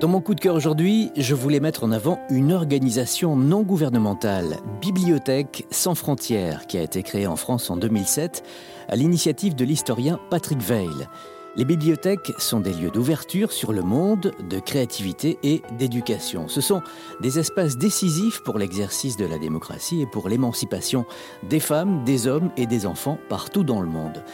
Dans mon coup de cœur aujourd'hui, je voulais mettre en avant une organisation non gouvernementale, Bibliothèque sans frontières, qui a été créée en France en 2007 à l'initiative de l'historien Patrick Veil. Les bibliothèques sont des lieux d'ouverture sur le monde, de créativité et d'éducation. Ce sont des espaces décisifs pour l'exercice de la démocratie et pour l'émancipation des femmes, des hommes et des enfants partout dans le monde.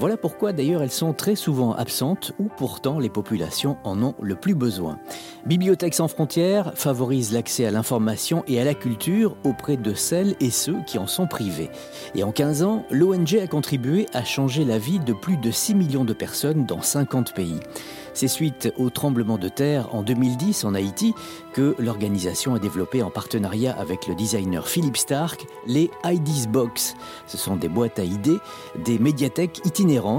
Voilà pourquoi d'ailleurs elles sont très souvent absentes où pourtant les populations en ont le plus besoin. Bibliothèques sans frontières favorise l'accès à l'information et à la culture auprès de celles et ceux qui en sont privés. Et en 15 ans, l'ONG a contribué à changer la vie de plus de 6 millions de personnes dans 50 pays. C'est suite au tremblement de terre en 2010 en Haïti que l'organisation a développé en partenariat avec le designer Philippe Stark les IDs Box. Ce sont des boîtes à idées, des médiathèques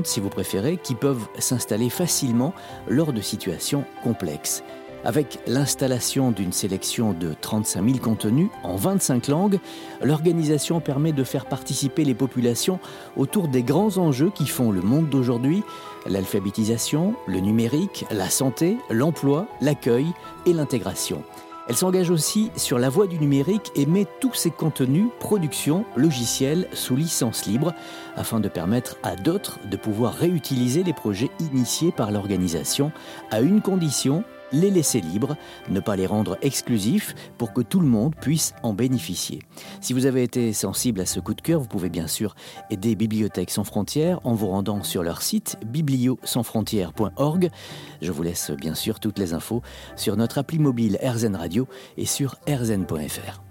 si vous préférez, qui peuvent s'installer facilement lors de situations complexes. Avec l'installation d'une sélection de 35 000 contenus en 25 langues, l'organisation permet de faire participer les populations autour des grands enjeux qui font le monde d'aujourd'hui, l'alphabétisation, le numérique, la santé, l'emploi, l'accueil et l'intégration. Elle s'engage aussi sur la voie du numérique et met tous ses contenus, productions, logiciels sous licence libre afin de permettre à d'autres de pouvoir réutiliser les projets initiés par l'organisation à une condition, les laisser libres, ne pas les rendre exclusifs pour que tout le monde puisse en bénéficier. Si vous avez été sensible à ce coup de cœur, vous pouvez bien sûr aider Bibliothèques sans frontières en vous rendant sur leur site bibliosansfrontières.org. Je vous laisse bien sûr toutes les infos sur notre appli mobile RZN Radio et sur rzn.fr.